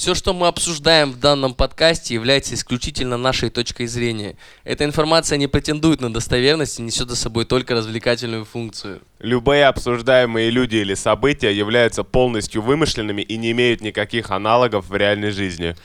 Все, что мы обсуждаем в данном подкасте, является исключительно нашей точкой зрения. Эта информация не претендует на достоверность и несет за собой только развлекательную функцию. Любые обсуждаемые люди или события являются полностью вымышленными и не имеют никаких аналогов в реальной жизни.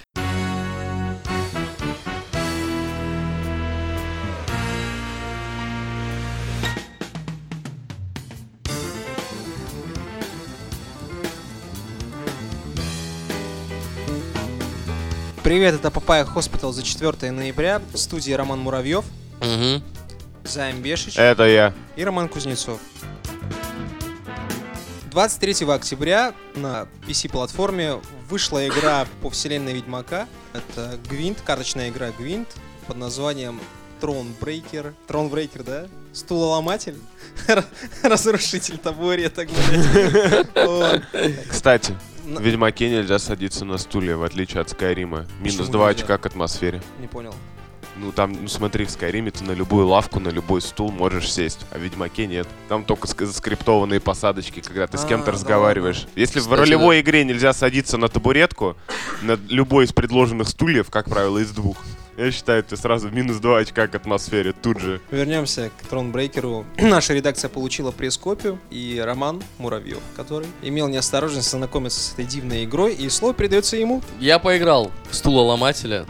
Привет, это Папая Hospital за 4 ноября. В студии Роман Муравьев, Угу. Займ Бешич Это я. и Роман Кузнецов. 23 октября на PC-платформе вышла игра по вселенной Ведьмака. Это Гвинт, карточная игра Гвинт под названием Thronebreaker. Thronebreaker, да? Стулоломатель? Разрушитель блядь. Вот. Кстати, в Ведьмаке нельзя садиться на стуле, в отличие от Скайрима. Минус Почему 2 нельзя? очка к атмосфере. Не понял. Ну там, ну смотри, в Скайриме ты на любую лавку, на любой стул можешь сесть, а в Ведьмаке нет. Там только ск- заскриптованные посадочки, когда ты с А, кем-то да разговариваешь. Если в Кстати, ролевой игре нельзя садиться на табуретку, на любой из предложенных стульев, как правило, из двух, я считаю, ты сразу минус 2 очка к атмосфере тут же. Вернемся к Тронбрейкеру. Наша редакция получила пресс-копию и Роман Муравьев, который имел неосторожность знакомиться с этой дивной игрой, и слово передается ему. Я поиграл в стулоломателя.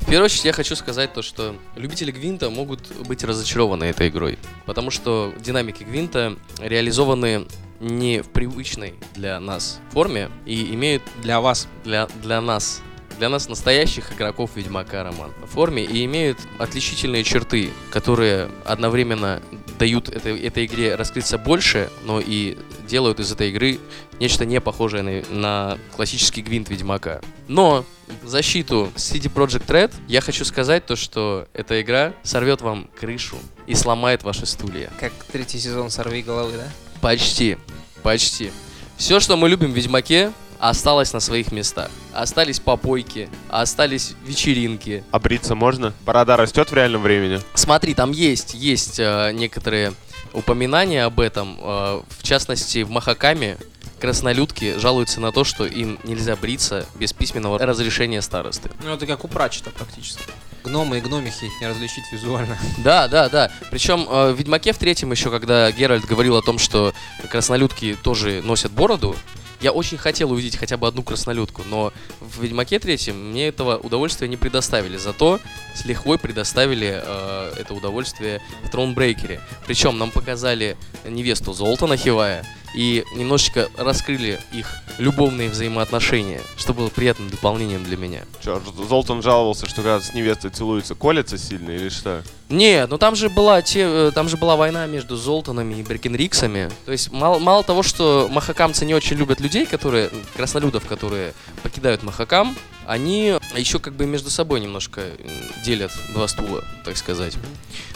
В первую очередь я хочу сказать то, что любители Гвинта могут быть разочарованы этой игрой. Потому что динамики Гвинта реализованы не в привычной для нас форме и имеют Для вас. для, для нас, для нас настоящих игроков Ведьмака Роман в форме и имеют отличительные черты, которые одновременно дают этой, этой игре раскрыться больше, но и делают из этой игры нечто не похожее на, на классический гвинт Ведьмака. Но в защиту CD Project Red я хочу сказать то, что эта игра сорвет вам крышу и сломает ваши стулья. Как третий сезон «Сорви головы», да? Почти. Почти. Все, что мы любим в Ведьмаке, осталось на своих местах. Остались попойки, остались вечеринки. А бриться можно? Борода растет в реальном времени? Смотри, там есть, есть э, некоторые упоминания об этом. Э, в частности, в Махакаме краснолюдки жалуются на то, что им нельзя бриться без письменного разрешения старосты. Ну, это как у Прачета практически. Гномы и гномихи их не различить визуально. Да, да, да. Причем э, в Ведьмаке в третьем еще, когда Геральт говорил о том, что краснолюдки тоже носят бороду, я очень хотел увидеть хотя бы одну краснолюдку, но в Ведьмаке третьем мне этого удовольствия не предоставили. Зато с лихвой предоставили э, это удовольствие в Тронбрейкере. Причем нам показали невесту Золтана Хивая и немножечко раскрыли их любовные взаимоотношения, что было приятным дополнением для меня. Ж- Золтан жаловался, что когда с невестой целуется, колется сильно или что? Не, ну там же была те, э, там же была война между Золтанами и Беркенриксами. То есть мало, мало того, что махакамцы не очень любят людей, которые краснолюдов, которые покидают Махакам, они еще как бы между собой немножко делят два стула, так сказать.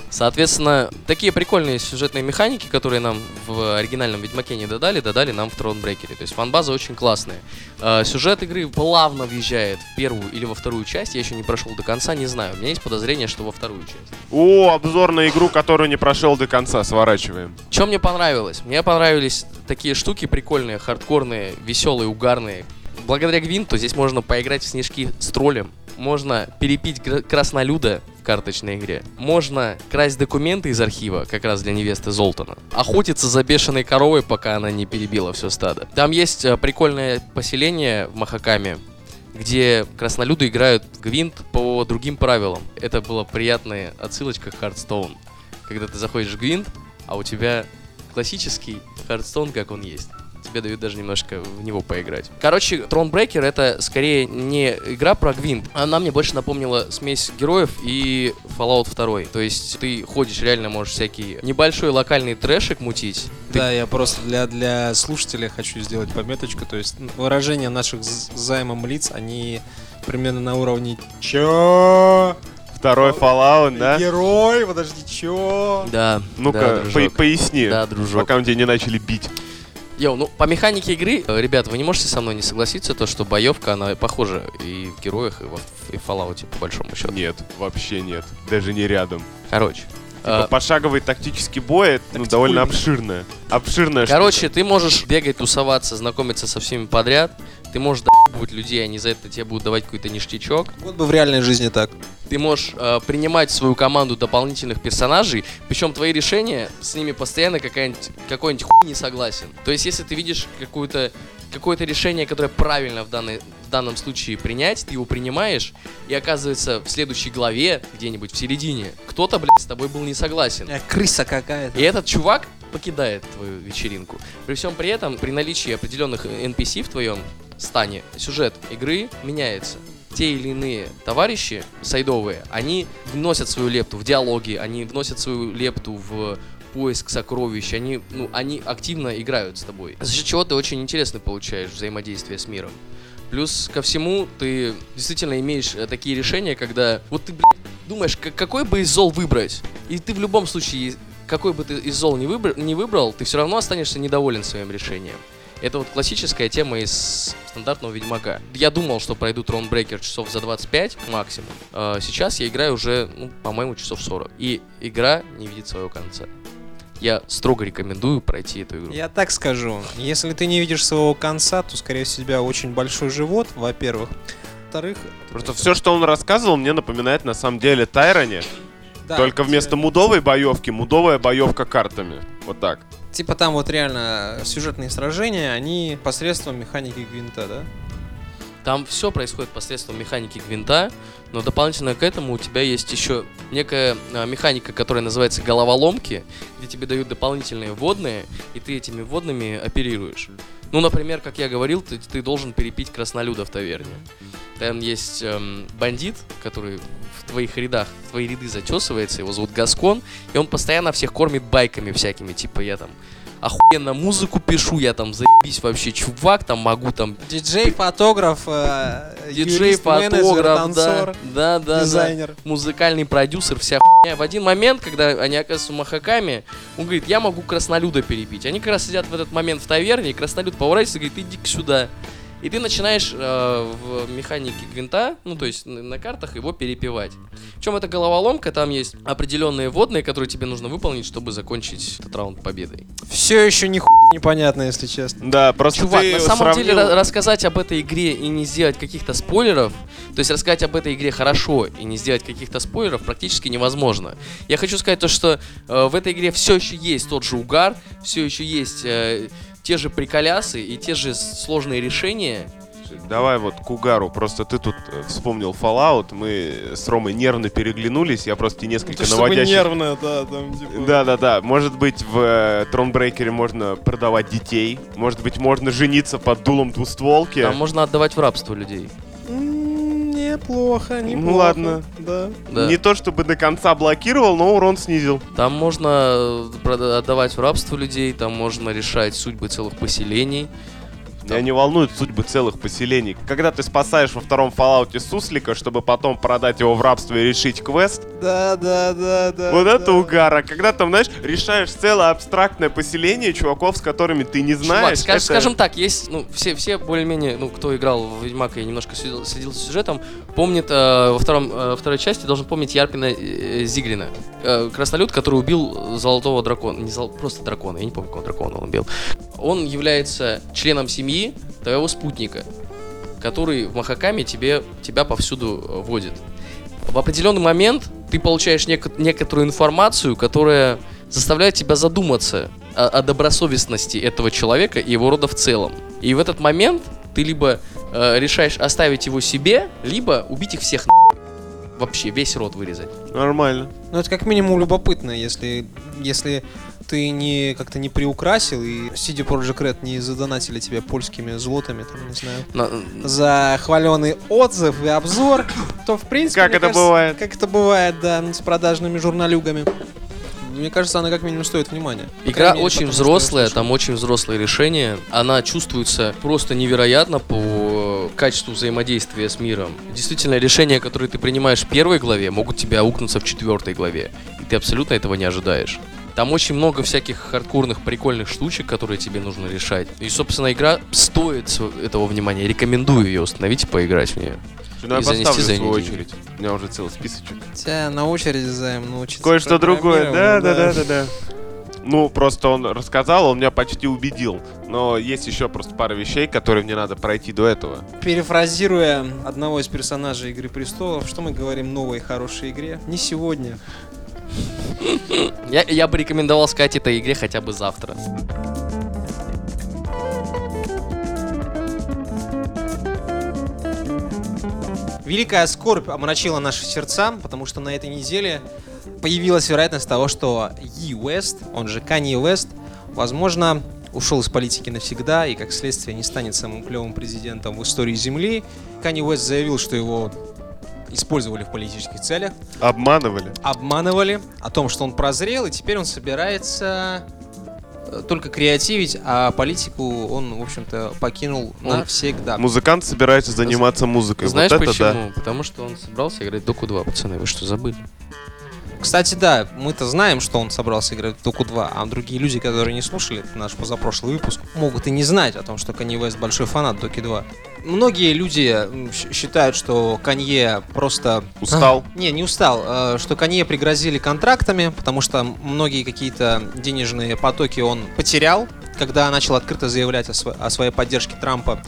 Соответственно, такие прикольные сюжетные механики, которые нам в оригинальном Ведьмаке не додали, додали нам в Тронбрейкере. То есть фанбаза очень классная. Э, Сюжет игры плавно въезжает в первую или во вторую часть. Я еще не прошел до конца, не знаю. У меня есть подозрение, что во вторую часть. О, обзор на игру, которую не прошел до конца, сворачиваем. Что мне понравилось? Мне понравились такие штуки прикольные, хардкорные, веселые, угарные. Благодаря Гвинту здесь можно поиграть в снежки с троллем. Можно перепить краснолюда в карточной игре. Можно красть документы из архива, как раз для невесты Золтана. Охотиться за бешеной коровой, пока она не перебила все стадо. Там есть э, прикольное поселение в Махакаме, где краснолюды играют Гвинт по другим правилам. Это была приятная отсылочка к Hearthstone. Когда ты заходишь в Гвинт, а у тебя классический Hearthstone, как он есть. Тебе дают даже немножко в него поиграть. Короче, Thronebreaker это скорее не игра про Гвинт. Она мне больше напомнила смесь героев и Fallout 2. То есть ты ходишь, реально можешь всякий небольшой локальный трэшик мутить. Ты- Да, я просто для, для слушателя хочу сделать пометочку. То есть выражения наших займом лиц, они примерно на уровне Чё? Второй Fallout, да? Герой, подожди, чё? Да. Ну-ка, да, по- поясни, Да, дружок. пока мы тебя не начали бить. Йоу, ну по механике игры, э, ребят, вы не можете со мной не согласиться, то что боевка, она похожа и в героях, и, во, и в Fallout, по большому счету. Нет, вообще нет. Даже не рядом. Короче. Типа, э, пошаговый тактический бой, это, ну, довольно обширное. Обширное Короче, ты можешь бегать, тусоваться, знакомиться со всеми подряд. Ты можешь переебывать людей, они за это тебе будут давать какой-то ништячок. Вот бы в реальной жизни так. Ты можешь э, принимать в свою команду дополнительных персонажей, причем твои решения, с ними постоянно какая-нибудь, какой-нибудь хуй не согласен. То есть, если ты видишь какую-то какое-то решение, которое правильно в, данной, в данном случае принять, ты его принимаешь, и оказывается в следующей главе, где-нибудь в середине, кто-то, блядь, с тобой был не согласен. Э, Крыса какая-то. И этот чувак покидает твою вечеринку. При всем при этом, при наличии определенных NPC в твоем стане, сюжет игры меняется. Те или иные товарищи сайдовые, они вносят свою лепту в диалоги, они вносят свою лепту в поиск сокровищ, они, ну, они активно играют с тобой. За счет чего ты очень интересно получаешь взаимодействие с миром. Плюс ко всему, ты действительно имеешь э, такие решения, когда вот ты, блядь, думаешь, какой бы из зол выбрать, и ты в любом случае, какой бы ты из зол не, выбр- не выбрал, ты все равно останешься недоволен своим решением. Это вот классическая тема из стандартного Ведьмака. Я думал, что пройду Тронбрейкер часов за 25 максимум. А сейчас я играю уже, ну, по-моему, часов 40. И игра не видит своего конца. Я строго рекомендую пройти эту игру. Я так скажу, если ты не видишь своего конца, то, скорее всего, у тебя очень большой живот, во-первых. Во-вторых, Просто все, что он рассказывал, мне напоминает на самом деле Тайроне. да, только вместо тебе- мудовой боевки, мудовая боевка картами. Вот так. Типа там вот реально сюжетные сражения, они посредством механики гвинта, да? Там все происходит посредством механики гвинта, но дополнительно к этому у тебя есть еще некая а, механика, которая называется головоломки, где тебе дают дополнительные водные, и ты этими водными оперируешь. Ну, например, как я говорил, ты, ты должен перепить краснолюда в таверне. Там есть эм, бандит, который в твоих рядах, в твои ряды затесывается, его зовут Гаскон, и он постоянно всех кормит байками всякими, типа я там охуенно музыку пишу, я там заебись вообще чувак, там могу там Диджей, фотограф, э, диджей, фотограф, да, танцор, да, да, да, дизайнер. музыкальный продюсер, вся хуйня. В один момент, когда они оказываются махаками, он говорит, я могу краснолюда перепить. Они как раз сидят в этот момент в таверне, и краснолюд поворачивается и говорит, иди сюда. И ты начинаешь э, в механике гвинта, ну то есть на, на картах его перепевать. Причем это головоломка, там есть определенные водные, которые тебе нужно выполнить, чтобы закончить этот раунд победой. Все еще ни непонятно, если честно. Да, просто Чувак, ты на самом сравнил- деле ра- рассказать об этой игре и не сделать каких-то спойлеров, то есть рассказать об этой игре хорошо и не сделать каких-то спойлеров практически невозможно. Я хочу сказать то, что э, в этой игре все еще есть тот же угар, все еще есть э, те же приколясы и те же сложные решения. Давай вот к угару. Просто ты тут э, вспомнил Fallout. Мы с Ромой нервно переглянулись. Я просто тебе несколько наводящих... нервно, да, там типа... Да-да-да. Может быть, в э, Тронбрейкере можно продавать детей. Может быть, можно жениться под дулом двустволки. Там можно отдавать в рабство людей. М, Неплохо, неплохо. Ну ладно. Да. Да. Не то чтобы до конца блокировал, но урон снизил. Там можно э, отдавать в рабство людей, там можно решать судьбы целых поселений. Меня не волнуют судьбы целых поселений. Когда ты спасаешь во втором Fallout суслика, чтобы потом продать его в рабство и решить квест, Да, да, да, да. вот да. это угара. Когда там, знаешь, решаешь целое абстрактное поселение чуваков, с которыми ты не Чувак, знаешь. скаж- это- скажем так, есть, ну, все, все более-менее, ну, кто играл в Ведьмака и немножко следил, следил за сюжетом, помнит, э, во втором, э, второй части должен помнить Ярпина э, Зиглина. Э, краснолюд, который убил золотого дракона, не зол- просто дракона, я не помню, какого дракона он убил. Он является членом семьи твоего спутника, который в Махакаме тебе, тебя повсюду э, водит. В определенный момент ты получаешь нек- некоторую информацию, которая заставляет тебя задуматься о, о добросовестности этого человека и его рода в целом. И в этот момент ты либо э, решаешь оставить его себе, либо убить их всех нахуй. Вообще, весь род вырезать. Нормально. Ну, это как минимум любопытно, если, если ты не как-то не приукрасил, и CD Projekt Red не задонатили тебя польскими злотами, там, не знаю, На- за хваленый отзыв и обзор, то, в принципе, Как это кажется, бывает? Как это бывает, да, с продажными журналюгами. Мне кажется, она как минимум стоит внимания. По Игра мере, очень потому взрослая, там очень взрослые решения. Она чувствуется просто невероятно по качеству взаимодействия с миром. Действительно, решения, которые ты принимаешь в первой главе, могут тебя аукнуться в четвертой главе. И ты абсолютно этого не ожидаешь. Там очень много всяких хардкорных, прикольных штучек, которые тебе нужно решать. И, собственно, игра стоит этого внимания. Рекомендую ее установить и поиграть в нее. Ну, я поставлю за в свою очередь. У меня уже целый списочек. Тебя на очередь займ научиться. Кое-что другое. Да, да, да, да, да. Ну, просто он рассказал, он меня почти убедил. Но есть еще просто пара вещей, которые мне надо пройти до этого. Перефразируя одного из персонажей Игры Престолов, что мы говорим новой хорошей игре? Не сегодня. Я, я бы рекомендовал сказать этой игре хотя бы завтра. Великая скорбь омрачила наши сердца, потому что на этой неделе появилась вероятность того, что Yi West, он же Kanye West, возможно, ушел из политики навсегда и, как следствие, не станет самым клевым президентом в истории Земли. Kanye West заявил, что его использовали в политических целях, Обманывали. обманывали о том, что он прозрел, и теперь он собирается э, только креативить, а политику он, в общем-то, покинул Он- навсегда. Музыкант собирается заниматься музыкой. Знаешь вот это почему? да. Потому что он собрался играть Доку 2, пацаны. Вы что, забыли? Кстати, да, мы-то знаем, что он собрался играть в Доку 2, а другие люди, которые не слушали наш позапрошлый выпуск, могут и не знать о том, что Канье Вест большой фанат Доки 2. Многие люди считают, что Канье просто... Устал. Не, не устал. э, Что Канье пригрозили контрактами, потому что многие какие-то денежные потоки он потерял, когда начал открыто заявлять о, сво- о своей поддержке Трампа.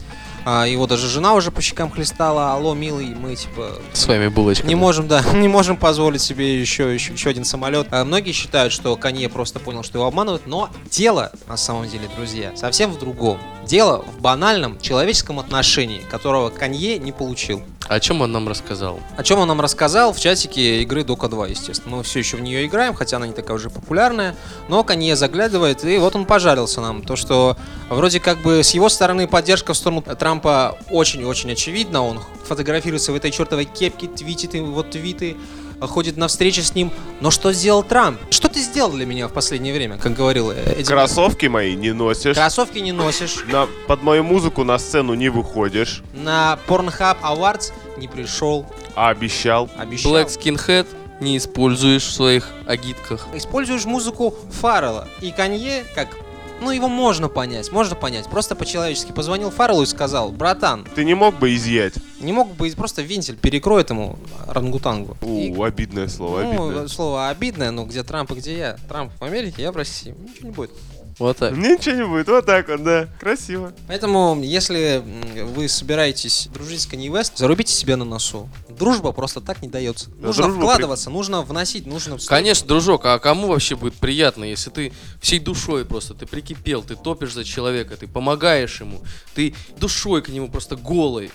А, Его даже жена уже по щекам хлестала. Алло, милый, мы типа Своими булочками. не можем, да, не можем позволить себе еще, еще, еще один самолет. А многие считают, что Канье просто понял, что его обманывают, но дело, на самом деле, друзья, совсем в другом. Дело в банальном человеческом отношении, которого Канье не получил. О чем он нам рассказал? О чем он нам рассказал в чатике игры Дока 2, естественно. Мы все еще в нее играем, хотя она не такая уже популярная. Но Канье заглядывает, и вот он пожалился нам. То, что вроде как бы с его стороны поддержка в сторону Трампа очень-очень очевидна. Он фотографируется в этой чертовой кепке, твитит его твиты, ходит на встречи с ним. Но что сделал Трамп? Что ты сделал для меня в последнее время, как говорил э, Эдди? Кроссовки мои не носишь. Кроссовки не носишь. На, под мою музыку на сцену не выходишь. На Pornhub Awards не пришел. А обещал. Обещал. Black Skinhead не используешь в своих агитках. используешь музыку Фаррелла. И Канье, как... Ну, его можно понять, можно понять. Просто по-человечески позвонил Фарреллу и сказал, братан, Ты не мог бы изъять? не мог бы просто вентиль перекроет ему рангутангу. И, У, обидное слово, ну, обидное. слово обидное, но где Трамп и где я? Трамп в Америке, я в России. Ничего не будет. Вот так. Ничего не будет, вот так вот, да. Красиво. Поэтому, если вы собираетесь дружить с Kanye West, зарубите себе на носу. Дружба просто так не дается. Да, нужно вкладываться, нужно вносить, нужно... Конечно, дружок, а кому вообще будет приятно, если ты всей душой просто, ты прикипел, ты топишь за человека, ты помогаешь ему, ты душой к нему просто голой,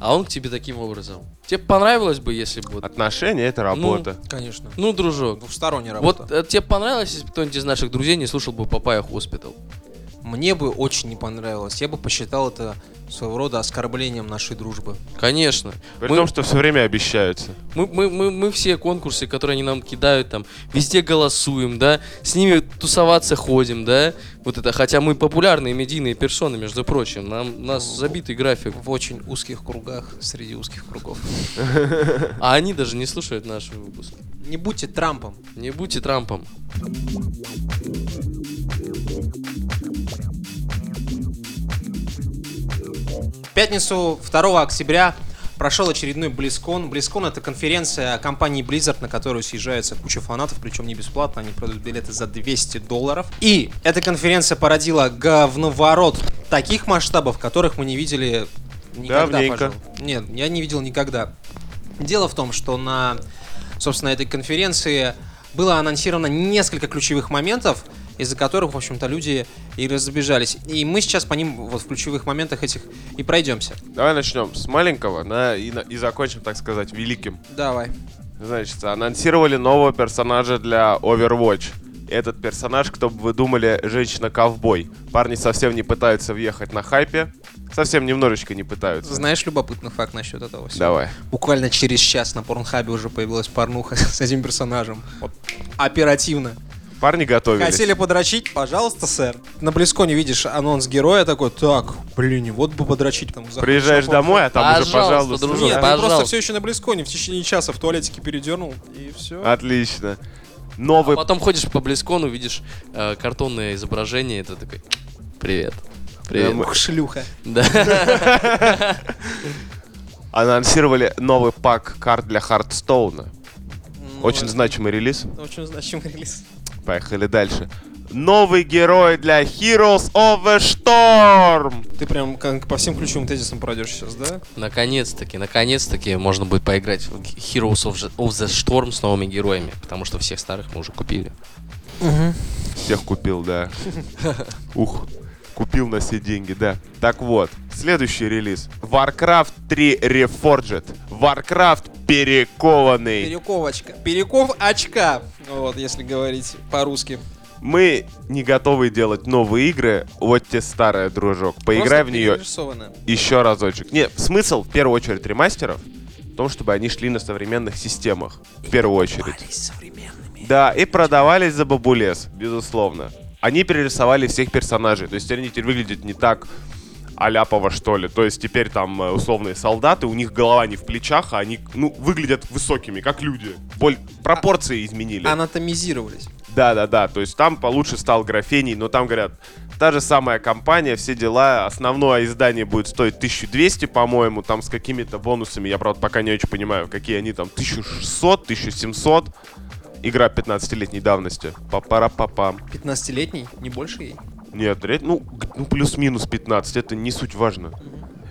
а он к тебе таким образом. Тебе понравилось бы, если бы... Отношения — это работа. Конечно. Ну, дружок, Двухсторонняя работа. вот э, тебе понравилось, если бы кто-нибудь из наших друзей не слушал бы Папая Hospital? Мне бы очень не понравилось. Я бы посчитал это своего рода оскорблением нашей дружбы. Конечно. При Мы- том, что все время обещаются. Мы, мы, мы, мы все конкурсы, которые они нам кидают, там, везде голосуем, да, с ними тусоваться ходим, да, вот это, хотя мы популярные медийные персоны, между прочим, нам, у нас забитый график, В очень узких кругах, среди узких кругов. а они даже не слушают наш выпуск. Не будьте Трампом. Не будьте Трампом. Пятницу 2 октября прошел очередной BlizzCon. BlizzCon это конференция компании Blizzard, на которую съезжается куча фанатов, причем не бесплатно, они продают билеты за 200 долларов. И эта конференция породила говноворот таких масштабов, которых мы не видели никогда, Давненько. пожалуй. Нет, я не видел никогда. Дело в том, что на, собственно, этой конференции было анонсировано несколько ключевых моментов, из-за которых, в общем-то, люди и разбежались. И мы сейчас по ним вот в ключевых моментах этих и пройдемся. Давай начнем с маленького на, и, на- и закончим, так сказать, великим. Давай. Значит, анонсировали нового персонажа для Overwatch. Этот персонаж, кто бы вы думали, женщина-ковбой. Парни совсем не пытаются въехать на хайпе. Совсем немножечко не пытаются. Знаешь любопытный факт насчет этого всего? Давай. Буквально через час на Порнхабе уже появилась порнуха с этим персонажем. Вот. Оперативно. Парни готовились. Хотели подрочить? Пожалуйста, сэр. На Близконе видишь анонс героя такой, так, блин, вот бы подрочить. Там Приезжаешь домой, а там уже, Пожалуйста, пожалуйста. дружок, Нет, ты просто пожалуйста. все еще на Близконе в течение часа в туалетике передернул, и все. Отлично. Новый Потом ходишь по Близкону, видишь э, картонное изображение, и ты такой, привет. Привет. мы- Ух, шлюха. Да. анонсировали новый пак карт для Хардстоуна. Очень это значимый релиз. Очень значимый релиз. Поехали дальше. новый герой для Heroes of the Storm. Ты прям как по всем ключевым тезисам пройдешь сейчас, да? Наконец-таки, наконец-таки можно будет поиграть в Heroes of the, Storm с новыми героями, потому что всех старых мы уже купили. Всех купил, да. Ух, купил на все деньги, да. Так вот, следующий релиз. Warcraft 3 Reforged. Warcraft перекованный. Перековочка. Переков очка. Вот, если говорить по-русски. Мы не готовы делать новые игры. Вот те старая, дружок. Поиграй в нее еще разочек. Не, смысл, в первую очередь, ремастеров в том, чтобы они шли на современных системах. В первую очередь. Да, и продавались за бабулес, безусловно. Они перерисовали всех персонажей. То есть они теперь выглядят не так аляпово, что ли. То есть теперь там э, условные солдаты, у них голова не в плечах, а они, ну, выглядят высокими, как люди. Боль... Пропорции изменили. Анатомизировались. Да, да, да. То есть там получше стал графений, но там говорят, та же самая компания, все дела. Основное издание будет стоить 1200, по-моему, там с какими-то бонусами. Я, правда, пока не очень понимаю, какие они там. 1600, 1700. Игра 15-летней давности. Папара-папам. 15-летний, не больше ей. Нет, ну, ну плюс-минус 15, это не суть важно.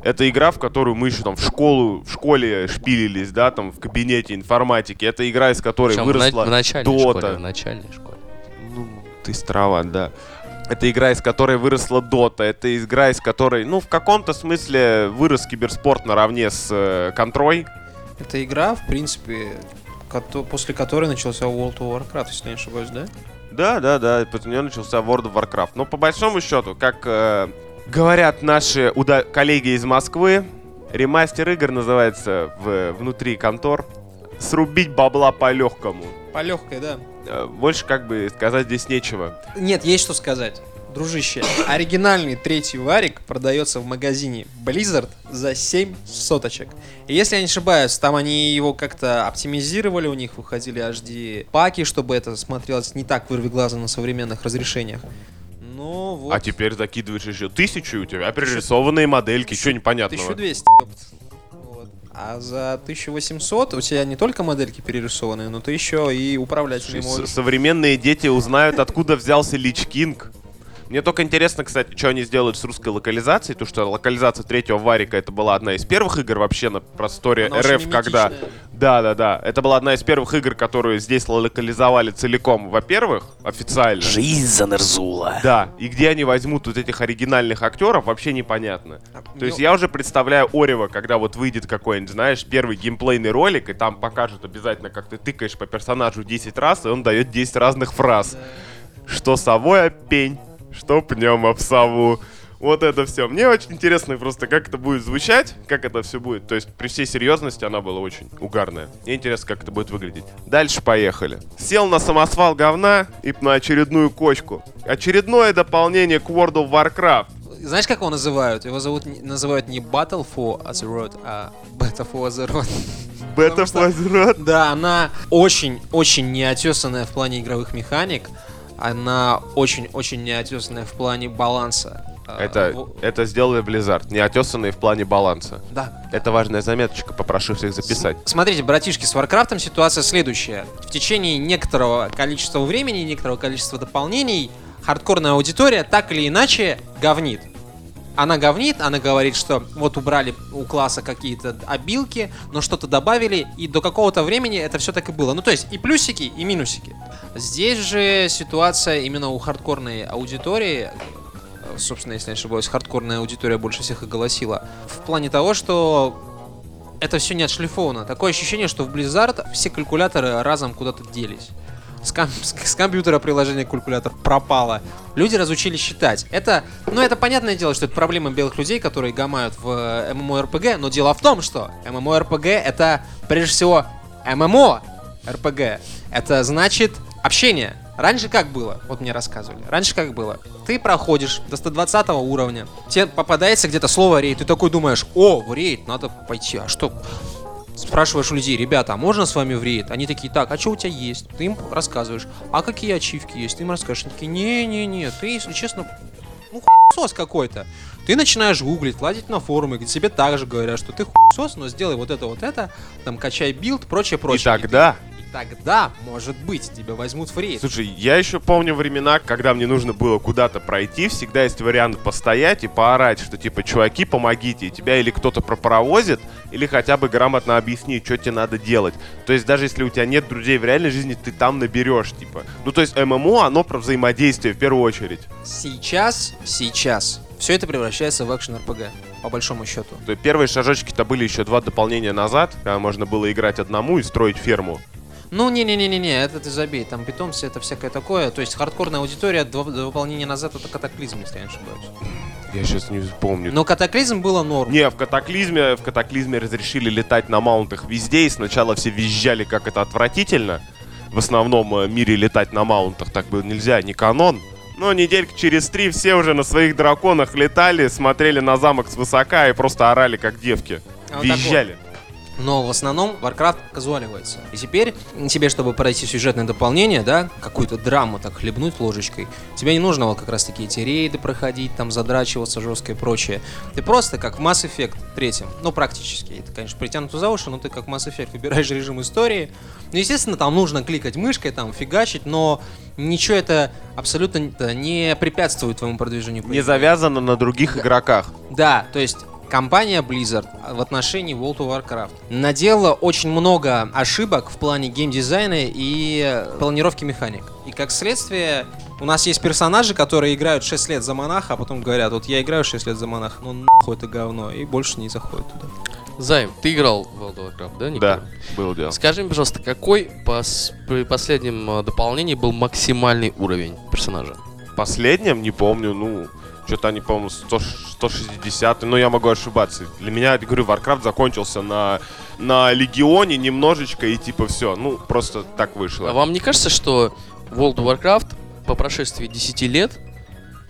Это игра, в которую мы еще там в школу, в школе шпилились, да, там в кабинете информатики. Это игра, из которой Причем в, на- выросла в начальной Dota. школе, в начальной школе. Ну, ты страва, да. Это игра, из которой выросла Дота. Это игра, из которой, ну, в каком-то смысле вырос киберспорт наравне с э, контрой. Это игра, в принципе, после которой начался World of Warcraft, если не ошибаюсь, да? Да, да, да, после нее начался World of Warcraft. Но по большому счету, как э, говорят наши уда- коллеги из Москвы, ремастер игр называется в, внутри контор «Срубить бабла по-легкому». По легкой, да. Э, больше как бы сказать здесь нечего. Нет, есть что сказать. Дружище, оригинальный третий варик продается в магазине Blizzard за 7 соточек. И если я не ошибаюсь, там они его как-то оптимизировали, у них выходили HD паки, чтобы это смотрелось не так вырви глаза на современных разрешениях. Ну вот. А теперь закидываешь еще тысячу, и у тебя перерисованные модельки, что непонятного. 1200. ёпт. Вот. А за 1800 у тебя не только модельки перерисованные, но ты еще и управлять С- можешь. Современные дети узнают, откуда взялся Лич Кинг. Мне только интересно, кстати, что они сделают с русской локализацией, потому что локализация третьего Варика это была одна из первых игр вообще на просторе Она очень РФ, когда... Да, да, да. Это была одна из первых игр, которую здесь локализовали целиком, во-первых, официально. Жизнь за Нерзула. Да, и где они возьмут вот этих оригинальных актеров, вообще непонятно. То есть Ну, я уже представляю Орева, когда вот выйдет какой-нибудь, знаешь, первый геймплейный ролик, и там покажут обязательно, как ты тыкаешь по персонажу 10 раз, и он дает 10 разных фраз. Что совой об пень, что пнем об сову. Вот это все. Мне очень интересно просто, как это будет звучать, как это все будет. То есть, при всей серьезности, она была очень угарная. Мне интересно, как это будет выглядеть. Дальше поехали. Сел на самосвал говна и на очередную кочку. Очередное дополнение к World of Warcraft. Знаешь, как его называют? Его зовут, называют не Battle for Azeroth, а Beta for Azeroth. Бета Потому for Azeroth. Да, она очень-очень неотесанная в плане игровых механик. Она очень-очень неотесанная в плане баланса. А, Это, во- это сделали Blizzard, неотесанные в плане баланса. Да. Это важная заметочка, попрошу всех записать. Смотрите, братишки, с Warcraft ом ситуация следующая. В течение некоторого количества времени, некоторого количества дополнений, хардкорная аудитория так или иначе говнит. Она говнит, она говорит, что вот убрали у класса какие-то обилки, но что-то добавили, и до какого-то времени это все так и было. Ну, то есть и плюсики, и минусики. Здесь же ситуация именно у хардкорной аудитории, э, собственно, если не ошибаюсь, хардкорная аудитория больше всех и голосила, в плане того, что это все не отшлифовано. Такое ощущение, что в Blizzard все калькуляторы разом куда-то делись. С, ком- с- компьютера приложение калькулятор пропало. Люди разучились считать. Это, ну, это понятное дело, что это проблема белых людей, которые гамают в э, MMORPG, но дело в том, что MMORPG это прежде всего MMORPG. Это значит общение. Раньше как было? Вот мне рассказывали. Раньше как было? Ты проходишь до 120 уровня, тебе попадается где-то слово рейд, ты такой думаешь, о, в рейд, надо пойти. А что? Спрашиваешь у людей, ребята, а можно с вами в рейд? Они такие, так, а что у тебя есть? Ты им рассказываешь. А какие ачивки есть? Ты им расскажешь. Они такие, не-не-не, ты, если честно, ну сос какой-то. Ты начинаешь гуглить, лазить на форумы, где тебе также говорят, что ты сос, но сделай вот это, вот это, там, качай билд, прочее, И прочее. тогда, И тогда, может быть, тебя возьмут в рейд. Слушай, я еще помню времена, когда мне нужно было куда-то пройти, всегда есть вариант постоять и поорать, что типа, чуваки, помогите, и тебя или кто-то пропаровозит, или хотя бы грамотно объяснить, что тебе надо делать. То есть даже если у тебя нет друзей в реальной жизни, ты там наберешь, типа. Ну то есть ММО, оно про взаимодействие в первую очередь. Сейчас, сейчас, все это превращается в экшен РПГ, по большому счету. То есть первые шажочки-то были еще два дополнения назад, когда можно было играть одному и строить ферму. Ну, не-не-не-не-не, это ты забей, там питомцы, это всякое такое. То есть хардкорная аудитория два два выполнения назад это катаклизм, если я не ошибаюсь. Я сейчас не вспомню. Но катаклизм было норм. Не, в катаклизме, в катаклизме разрешили летать на маунтах везде, и сначала все визжали, как это отвратительно. В основном э, мире летать на маунтах так было нельзя, не канон. Но неделька через три все уже на своих драконах летали, смотрели на замок свысока и просто орали, как девки. А вот Визжали. Но в основном Warcraft казуаливается. И теперь тебе, чтобы пройти сюжетное дополнение, да, какую-то драму так хлебнуть ложечкой, тебе не нужно вот как раз таки эти рейды проходить, там задрачиваться жестко и прочее. Ты просто как в Mass Effect третьем, ну практически, это, конечно, притянуто за уши, но ты как в Mass Effect выбираешь режим истории. Ну, естественно, там нужно кликать мышкой, там фигачить, но ничего это абсолютно не препятствует твоему продвижению. Не завязано на других игроках. Да, то есть компания Blizzard в отношении World of Warcraft наделала очень много ошибок в плане геймдизайна и планировки механик. И как следствие, у нас есть персонажи, которые играют 6 лет за монаха, а потом говорят, вот я играю 6 лет за монаха, ну нахуй это говно, и больше не заходит туда. Займ, ты играл в World of Warcraft, да, Никита? Да, было дело. Скажи мне, пожалуйста, какой пос- при последнем э, дополнении был максимальный уровень персонажа? Последнем, не помню, ну, что-то они, по-моему, 100 160, но я могу ошибаться. Для меня, я говорю, Warcraft закончился на, на Легионе немножечко и типа все. Ну, просто так вышло. А вам не кажется, что World of Warcraft по прошествии 10 лет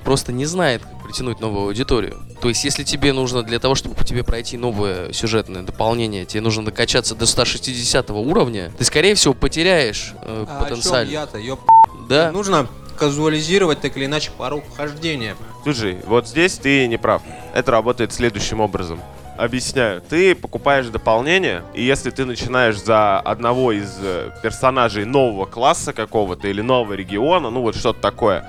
просто не знает, как притянуть новую аудиторию? То есть, если тебе нужно для того, чтобы по тебе пройти новое сюжетное дополнение, тебе нужно докачаться до 160 уровня, ты, скорее всего, потеряешь э, А потенциально. я-то, ёп. Да? Нужно казуализировать так или иначе порог хождения. Слушай, вот здесь ты не прав. Это работает следующим образом. Объясняю. Ты покупаешь дополнение, и если ты начинаешь за одного из э, персонажей нового класса какого-то или нового региона, ну вот что-то такое,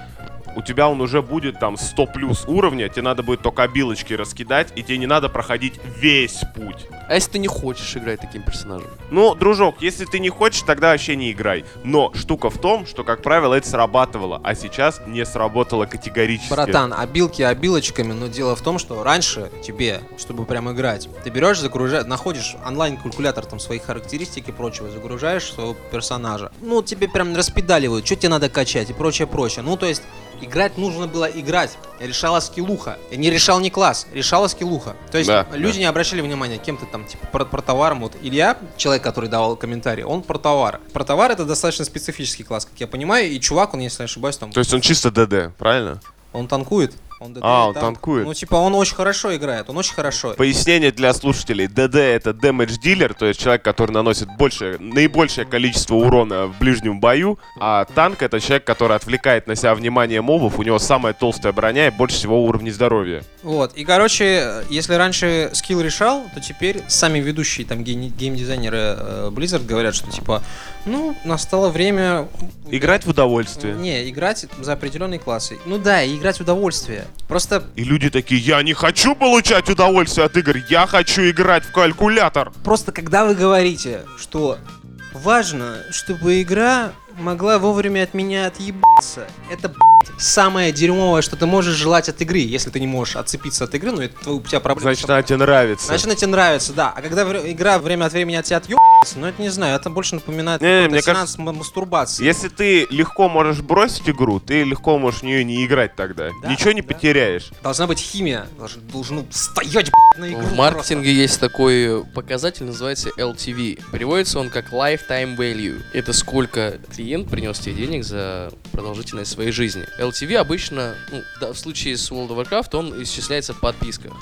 у тебя он уже будет там 100 плюс уровня, тебе надо будет только обилочки раскидать, и тебе не надо проходить весь путь. А если ты не хочешь играть таким персонажем? Ну, дружок, если ты не хочешь, тогда вообще не играй. Но штука в том, что, как правило, это срабатывало, а сейчас не сработало категорически. Братан, обилки обилочками, но дело в том, что раньше тебе, чтобы прям играть, ты берешь, загружаешь, находишь онлайн-калькулятор там своих характеристик и прочего, загружаешь своего персонажа. Ну, тебе прям распедаливают, что тебе надо качать и прочее, прочее. Ну, то есть, играть нужно было играть. Решала скиллуха. И не решал не класс, решала скиллуха. То есть, Да, люди да. не обращали внимания, кем ты там, типа, про, про товаром. Вот Илья, человек, который давал комментарий, он про товар. Про товар это достаточно специфический класс, как я понимаю, и чувак, он, если не ошибаюсь, там То есть он чисто ДД, правильно? он танкует. Он ДД А, он танк. танкует. Ну, типа, он очень хорошо играет, он очень хорошо. Пояснение для слушателей. ДД это damage dealer, то есть человек, который наносит большее, наибольшее количество урона в ближнем бою, а танк это человек, который отвлекает на себя внимание мобов, у него самая толстая броня и больше всего уровней здоровья. Вот. И, короче, если раньше скилл решал, то теперь сами ведущие там гейм- геймдизайнеры э, Blizzard говорят, что типа, ну, настало время... Играть в удовольствие. Не, играть за определенные классы. Ну да, и играть в удовольствие. Просто И люди такие, я не хочу получать удовольствие от игр, я хочу играть в калькулятор. Просто когда вы говорите, что важно, чтобы игра могла вовремя от меня отъебаться, это блядь, самое дерьмовое, что ты можешь желать от игры, если ты не можешь отцепиться от игры, ну это у тебя проблема. Значит, она тебе нравится. Значит, она тебе нравится, да. А когда игра время от времени от тебя отъебается, ну это не знаю, это больше напоминает Не, какой-то мне сеанс кажется- ма- мастурбации. Если ты легко можешь бросить игру, ты легко можешь в нее не играть тогда. Да, Ничего не да. потеряешь. Должна быть химия, должен, должно стоять на игру В маркетинге есть такой показатель, называется LTV. Переводится он как Lifetime Value. Это сколько клиент принес тебе денег за продолжительность своей жизни. LTV обычно, ну, да, в случае с World of Warcraft, он исчисляется в подписках.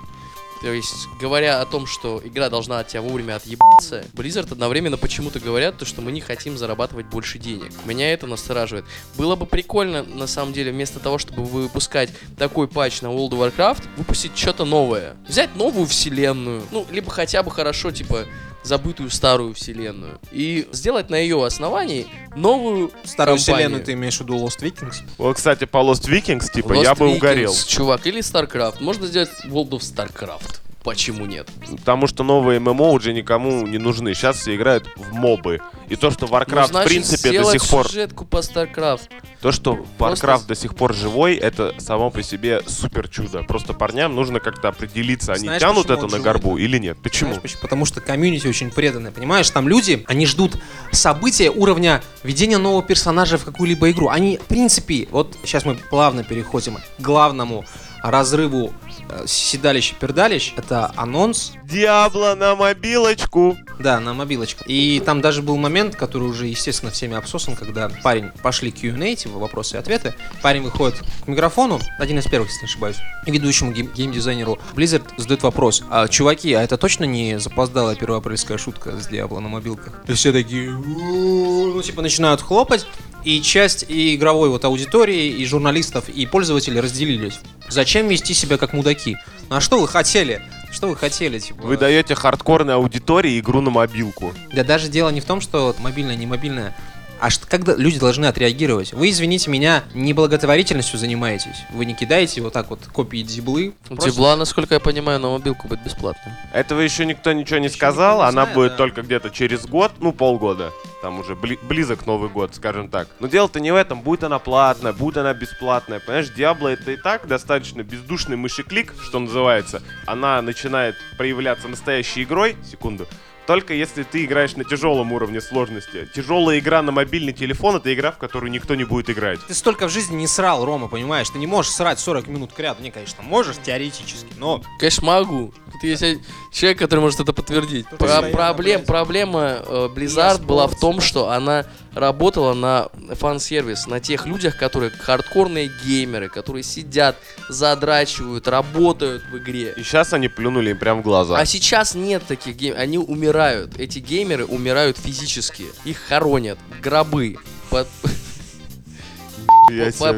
То есть, говоря о том, что игра должна от тебя вовремя отъебаться, Blizzard одновременно почему-то говорят, то, что мы не хотим зарабатывать больше денег. Меня это настораживает. Было бы прикольно, на самом деле, вместо того, чтобы выпускать такой патч на World of Warcraft, выпустить что-то новое. Взять новую вселенную. Ну, либо хотя бы хорошо, типа, забытую старую вселенную и сделать на ее основании новую Старую компанию. вселенную ты имеешь в виду Lost Vikings? Вот, кстати, по Lost Vikings, типа, Lost я бы Vikings, угорел. Чувак, или StarCraft. Можно сделать World of StarCraft. Почему нет? Потому что новые ММО уже никому не нужны. Сейчас все играют в мобы. И то, что Warcraft, Ну, в значит, принципе, до сих пор... сюжетку по StarCraft. То, что Просто Warcraft до сих пор живой, это само по себе супер чудо. Просто парням нужно как-то определиться, они Знаешь, тянут почему это на живой? горбу или нет. Почему? Знаешь почему? Потому что комьюнити очень преданное, понимаешь? Там люди, они ждут события уровня введения нового персонажа в какую-либо игру. Они, в принципе, вот сейчас мы плавно переходим к главному разрыву э, седалищ-пердалищ. Это анонс Diablo на мобилочку. Да, на мобилочку. И там даже был момент, который уже, естественно, всеми обсосан, когда парень пошли Q&A, типа вопросы и ответы. Парень выходит к микрофону, один из первых, если не ошибаюсь, и ведущему гейм- геймдизайнеру Blizzard задает вопрос. А, чуваки, а это точно не запоздалая первоапрельская шутка с Diablo на мобилках? И все такие, ну, типа, начинают хлопать. И часть и игровой вот аудитории, и журналистов, и пользователей разделились. Зачем вести себя как мудаки? Ну а что вы хотели? Что вы хотели, типа? Вы даете хардкорной аудитории игру на мобилку. Да даже дело не в том, что вот мобильное, не мобильное, а что, когда люди должны отреагировать. Вы, извините меня, не благотворительностью занимаетесь. Вы не кидаете вот так вот копии дзиблы. Просто- Дебла, насколько я понимаю, на мобилку будет бесплатно. Этого еще никто ничего не Еще сказал, не она знает, будет да. только где-то через год, ну полгода. Там уже бли- близок Новый год, скажем так. Но дело-то не в этом, будет она платная, будет она бесплатная. Понимаешь, Диабло это и так достаточно бездушный мышеклик, что называется. Она начинает проявляться настоящей игрой. Секунду. Только если ты играешь на тяжелом уровне сложности. Тяжелая игра на мобильный телефон это игра, в которую никто не будет играть. Ты столько в жизни не срал, Рома, понимаешь? Ты не можешь срать 40 минут к ряду. Не, конечно, можешь теоретически, но... Конечно, могу. Тут есть один человек, который может это подтвердить. Про- проблем, проблема э, Blizzard была в том, что она работала на фан-сервис, на тех людях, которые хардкорные геймеры, которые сидят, задрачивают, работают в игре. И сейчас они плюнули им прям в глаза. А сейчас нет таких геймеров, они умирают. Эти геймеры умирают физически. Их хоронят, гробы. По-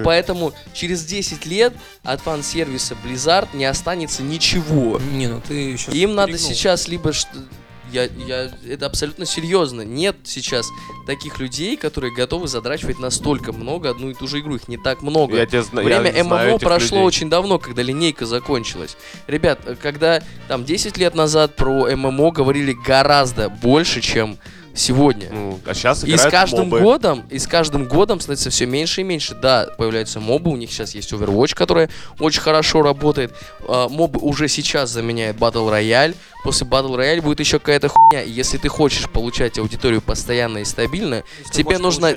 поэтому через 10 лет от фан-сервиса Blizzard не останется ничего. Не, ну ты сейчас... Им надо сейчас либо что я, я, это абсолютно серьезно. Нет сейчас таких людей, которые готовы задрачивать настолько много одну и ту же игру. Их не так много. Я тебя зна- Время я ММО прошло людей. очень давно, когда линейка закончилась. Ребят, э, когда там 10 лет назад про ММО говорили гораздо больше, чем сегодня. Ну, а сейчас И с каждым мобы. годом, и с каждым годом становится все меньше и меньше. Да, появляются мобы, у них сейчас есть Overwatch, которая очень хорошо работает. А, мобы уже сейчас заменяет Battle Royale. После Battle Royale будет еще какая-то хуйня. Если ты хочешь получать аудиторию постоянно и стабильно, тебе нужно...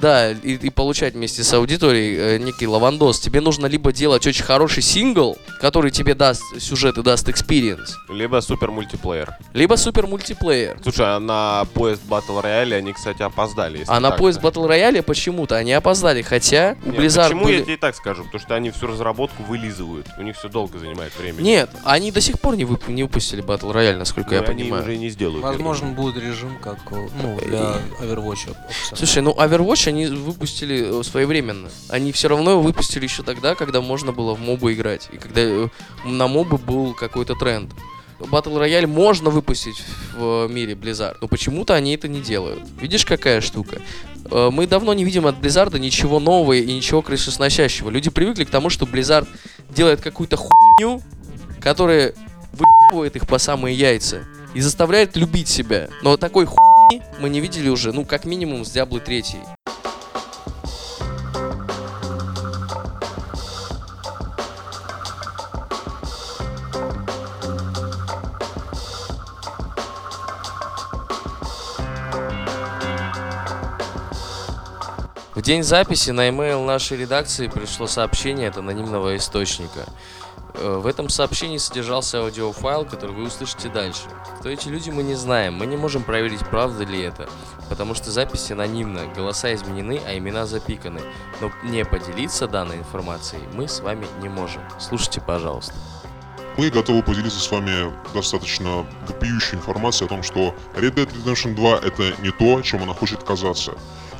Да, и, и получать вместе с аудиторией э, некий лавандос. Тебе нужно либо делать очень хороший сингл, который тебе даст сюжет и даст экспириенс, Либо супер мультиплеер. либо супер мультиплеер. Слушай, а на поезд Battle Royale они, кстати, опоздали. А на поезд. Battle Royale почему-то они опоздали, хотя у Нет, Blizzard почему были... я тебе и так скажу? Потому что они всю разработку вылизывают. У них все долго занимает время. Нет, они до сих пор не, вып- не выпустили Battle Royale, насколько я Ну, они понимаю. уже не сделают. я Возможно, будет режим, как э, ну, для Overwatch. Слушай, ну Overwatch они выпустили э, своевременно. Они все равно его выпустили еще тогда, когда можно было в мобы играть. И когда э, на мобы был какой-то тренд. Battle Royale можно выпустить в мире Blizzard, но почему-то они это не делают. Видишь, какая штука? Э, Мы давно не видим от Blizzard ничего нового и ничего крышесносящего. Люди привыкли к тому, что Blizzard делает какую-то хуйню, которая выебывает их по самые яйца и заставляет любить себя. Но такой хуйни мы не видели уже, ну, как минимум, с Diablo 3. День записи на email нашей редакции пришло сообщение от анонимного источника. Э, В этом сообщении содержался аудиофайл, который вы услышите дальше. Кто эти люди, мы не знаем. Мы не можем проверить, правда ли это. Потому что запись анонимна, голоса изменены, а имена запиканы. Но не поделиться данной информацией мы с вами не можем. Слушайте, пожалуйста. Мы готовы поделиться с вами достаточно вопиющей информацией о том, что Red Dead Redemption 2 это не то, чем она хочет казаться.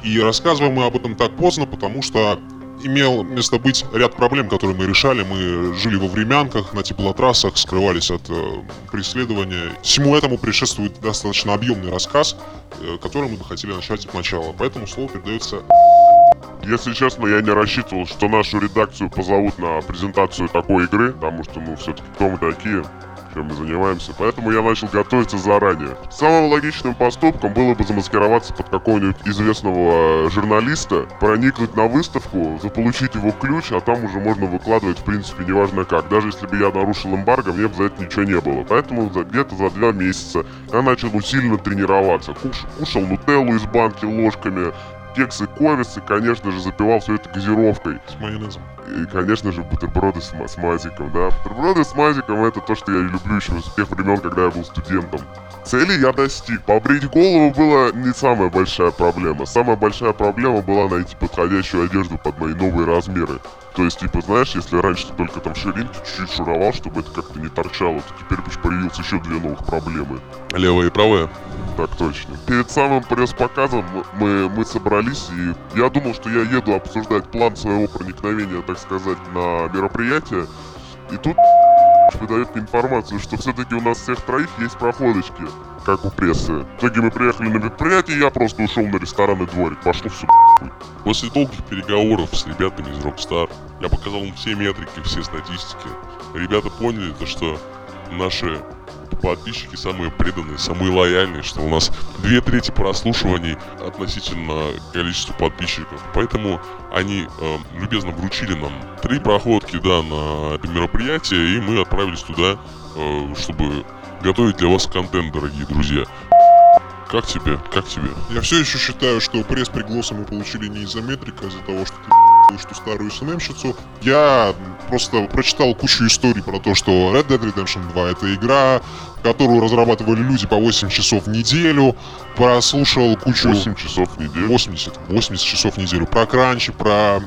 И рассказываем мы об этом так поздно, потому что имел место быть ряд проблем, которые мы решали. Мы жили во времянках, на теплотрассах, скрывались от э, преследования. Всему этому предшествует достаточно объемный рассказ, э, который мы бы хотели начать от начала. Поэтому слово передается Если честно, я не рассчитывал, что нашу редакцию позовут на презентацию такой игры, потому что, ну, все-таки кто мы такие, мы занимаемся. Поэтому я начал готовиться заранее. Самым логичным поступком было бы замаскироваться под какого-нибудь известного э, журналиста, проникнуть на выставку, заполучить его ключ, а там уже можно выкладывать, в принципе, неважно как. Даже если бы я нарушил эмбарго, мне бы за это ничего не было. Поэтому где-то за два месяца я начал усиленно тренироваться. Куш- кушал нутеллу из банки ложками, кексы, ковицы, конечно же, запивал все это газировкой. с майонезом. И, конечно же, бутерброды с, с мазиком, да. Бутерброды с мазиком это то, что я люблю еще с тех времен, когда я был студентом. Цели я достиг. Побрить голову была не самая большая проблема. Самая большая проблема была найти подходящую одежду под мои новые размеры. То есть, типа, знаешь, если раньше ты только там ширинки чуть-чуть шуровал, чтобы это как-то не торчало, то теперь появилось еще две новых проблемы. Левая и правая. Так точно. Перед самым пресс-показом мы, мы собрались, и я думал, что я еду обсуждать план своего проникновения, так сказать, на мероприятие. И тут выдает информацию, что все-таки у нас всех троих есть проходочки, как у прессы. В итоге мы приехали на мероприятие, и я просто ушел на ресторанный дворик. Пошло все После долгих переговоров с ребятами из Rockstar я показал им все метрики, все статистики. Ребята поняли то, что наши подписчики самые преданные, самые лояльные, что у нас две трети прослушиваний относительно количеству подписчиков. Поэтому они э, любезно вручили нам три проходки да, на это мероприятие, и мы отправились туда, э, чтобы готовить для вас контент, дорогие друзья. Как тебе? Как тебе? Я все еще считаю, что пресс-приглосы мы получили не из-за метрика, а из-за того, что ты что старую СНМщицу. Я просто прочитал кучу историй про то, что Red Dead Redemption 2 это игра, которую разрабатывали люди по 8 часов в неделю. Прослушал кучу... 8 часов в неделю. 80, 80 часов в неделю. Про кранчи, про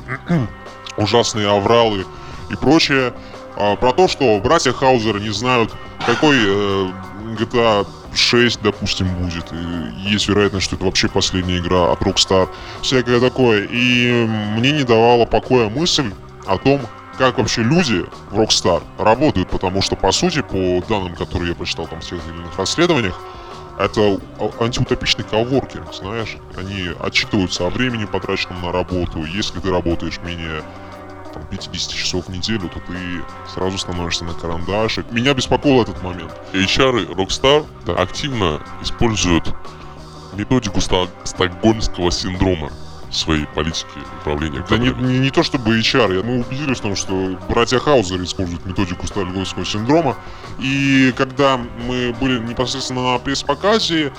ужасные авралы и прочее. А, про то, что братья Хаузеры не знают, какой э, GTA 6, допустим, будет. И есть вероятность, что это вообще последняя игра от Rockstar. Всякое такое. И мне не давала покоя мысль о том, как вообще люди в Rockstar работают, потому что, по сути, по данным, которые я прочитал там в тех или иных расследованиях, это антиутопичный коворкинг, знаешь. Они отчитываются о времени, потраченном на работу. Если ты работаешь менее там, 50 часов в неделю, то ты сразу становишься на карандашик. Меня беспокоил этот момент. HR и Rockstar Да. активно используют методику стокгольмского синдрома своей политике управления Да не, не, не то чтобы HR, мы убедились в том, что братья Хаузеры используют методику сталинского синдрома. И когда мы были непосредственно на пресс-показе,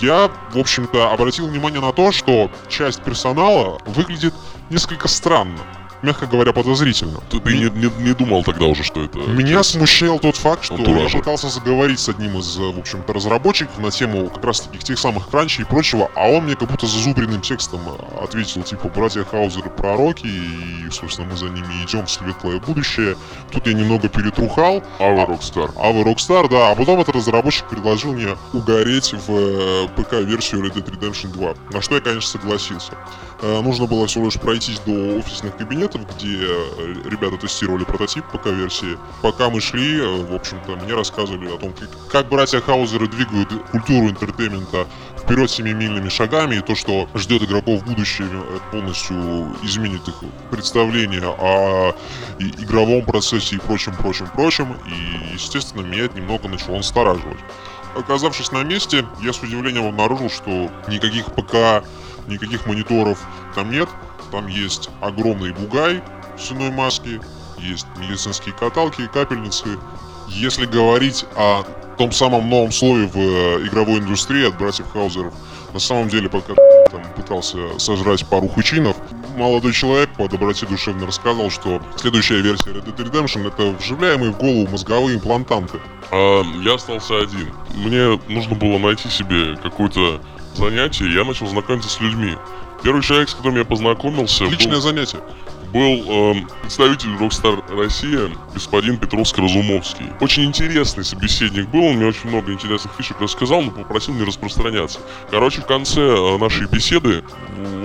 я, в общем-то, обратил внимание на то, что часть персонала выглядит несколько странно. Мягко говоря, подозрительно. Ты, ты не, не- не думал тогда уже, что это... Меня смущал тот факт, что Антуража. я пытался заговорить с одним из, э, в общем-то, разработчиков на тему как раз таки тех самых кранчей и прочего, а он мне как будто зазубренным текстом э, ответил, типа, братья Хаузеры пророки, и, собственно, мы за ними идем в светлое будущее. Тут я немного перетрухал, А вы Rockstar. а вы Rockstar, да, а потом этот разработчик предложил мне угореть в э, ПК-версию Red Dead Redemption 2, на что я, конечно, согласился. Нужно было всего лишь пройтись до офисных кабинетов, где э, ребята тестировали прототип ПК-версии. Пока мы шли, э, в общем-то, мне рассказывали о том, как, как братья Хаузеры двигают культуру интертеймента вперед семимильными шагами, и то, что ждет игроков в будущем, э, полностью изменит их представление о игровом процессе и прочем, прочем, прочем. И, естественно, меня это немного начало настораживать. Оказавшись на месте, я с удивлением обнаружил, что никаких ПК, никаких мониторов там нет. Там есть огромный бугай в свиной маске, есть медицинские каталки и капельницы. Если говорить о том самом новом слове в э, игровой индустрии от братьев Хаузеров, на самом деле, пока там пытался сожрать пару хучинов, молодой человек по доброте душевно рассказал, что следующая версия Red Dead Redemption это вживляемые в голову мозговые имплантанты. А, я остался один. Мне нужно было найти себе какое-то занятие, и я начал знакомиться с людьми. Первый человек, с которым я познакомился, Отличное был, занятие. был э, представитель Rockstar Россия, господин Петровский-Разумовский. Очень интересный собеседник был, он мне очень много интересных фишек рассказал, но попросил не распространяться. Короче, в конце э, нашей беседы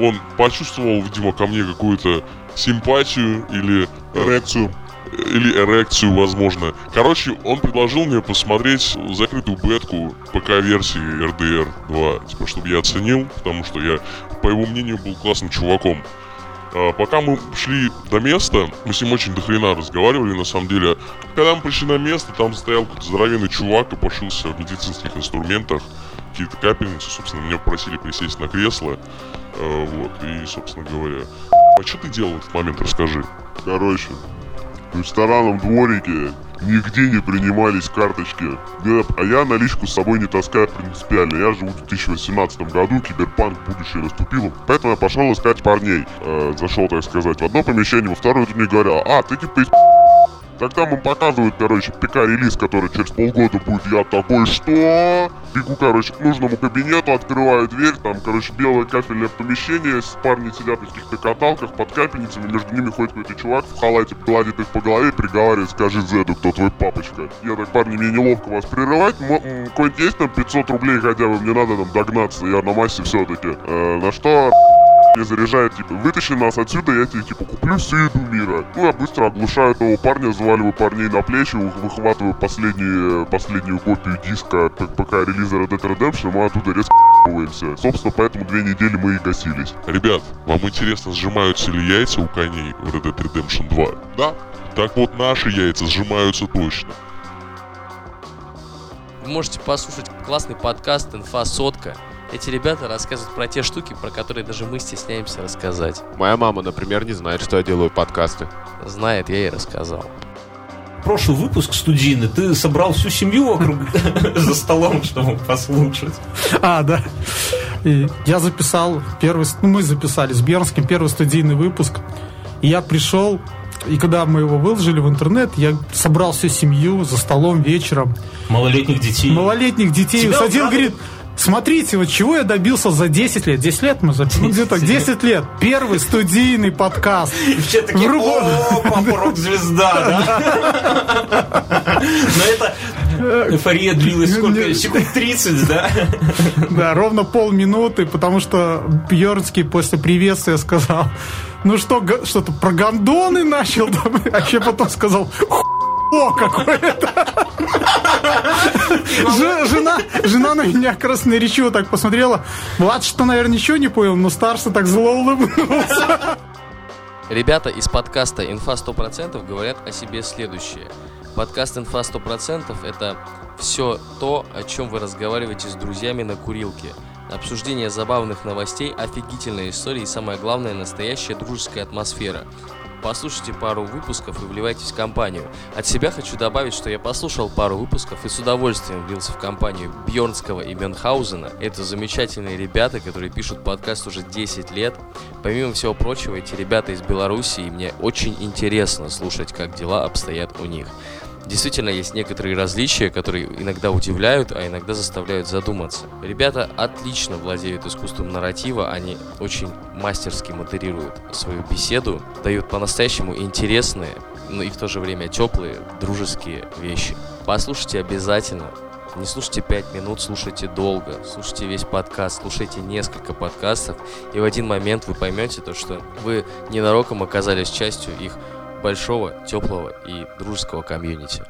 он почувствовал, видимо, ко мне какую-то симпатию или... Эрекцию. Или эрекцию, возможно. Короче, он предложил мне посмотреть закрытую бетку ПК-версии RDR 2, типа, чтобы я оценил, потому что я, по его мнению, был классным чуваком. А, пока мы шли до места, мы с ним очень дохрена разговаривали, на самом деле. Когда мы пришли на место, там стоял какой-то здоровенный чувак и пошился в медицинских инструментах, какие-то капельницы, собственно, меня попросили присесть на кресло, А, вот, и, собственно говоря... А что ты делал в этот момент, расскажи. Короче, в ресторанном дворике нигде не принимались карточки. А я наличку с собой не таскаю принципиально. Я живу в 2018 году, киберпанк будущее наступило. Поэтому я пошел искать парней. Э, зашел, так сказать, в одно помещение, во второе тут мне говорят, а, ты типа Тогда нам показывают, короче, ПК-релиз, который через полгода будет. Я такой, что? Бегу, короче, к нужному кабинету, открываю дверь, там, короче, белое кафельное помещение, парни сидят на каких-то каталках под капельницами, между ними ходит какой-то чувак в халате, гладит их по голове, приговаривает, скажи Зеду, кто твой папочка. Я так, парни, мне неловко вас прерывать, какой-нибудь есть там 500 рублей хотя бы, мне надо там догнаться, я на массе все-таки. на что мне заряжает, типа, вытащи нас отсюда, я тебе, типа, куплю всю еду мира. Ну, я быстро оглушаю того парня, заваливаю парней на плечи, выхватываю последнюю, последнюю копию диска п- ПК релиза Red Dead Redemption, мы оттуда резко ***ываемся. Собственно, поэтому две недели мы и гасились. Ребят, вам интересно, сжимаются ли яйца у коней в Red Dead Redemption 2? Да. Так вот, наши яйца сжимаются точно. Вы можете послушать классный подкаст «Инфа сотка». Эти ребята рассказывают про те штуки, про которые даже мы стесняемся рассказать. Моя мама, например, не знает, что я делаю подкасты. Знает, я ей рассказал. Прошлый выпуск студийный, ты собрал всю семью вокруг за столом, чтобы послушать. А, да. И я записал первый, ну, мы записали с Бернским первый студийный выпуск. И я пришел, и когда мы его выложили в интернет, я собрал всю семью за столом вечером. Малолетних детей. Малолетних детей Тебя украли? говорит, смотрите, вот чего я добился за 10 лет. 10 лет мы записали? Ну, где-то 10 лет. Первый студийный подкаст. И все такие, о, папа рок-звезда, да? Но это эйфория длилась сколько? Секунд 30, да? Да, ровно полминуты, потому что Бьернский после приветствия сказал, ну что, что-то про гондоны начал, а еще потом сказал, о, какое-то. Жена, жена на меня красноречиво так посмотрела. Влад что, наверное, ничего не понял, но старший так зло улыбнулся. Ребята из подкаста «Инфа 100%» говорят о себе следующее. Подкаст «Инфа 100%» — это все то, о чем вы разговариваете с друзьями на курилке. Обсуждение забавных новостей, офигительная история и, самое главное, настоящая дружеская атмосфера. Послушайте пару выпусков и вливайтесь в компанию. От себя хочу добавить, что я послушал пару выпусков и с удовольствием влился в компанию Бьернского и Мюнхгаузена. Это замечательные ребята, которые пишут подкаст уже 10 лет. Помимо всего прочего, эти ребята из Беларуси, и мне очень интересно слушать, как дела обстоят у них. Действительно, есть некоторые различия, которые иногда удивляют, а иногда заставляют задуматься. Ребята отлично владеют искусством нарратива, они очень мастерски модерируют свою беседу, дают по-настоящему интересные, но и в то же время теплые, дружеские вещи. Послушайте обязательно. Не слушайте 5 минут, слушайте долго. Слушайте весь подкаст, слушайте несколько подкастов. И в один момент вы поймете то, что вы ненароком оказались частью их большого, теплого и дружеского комьюнити.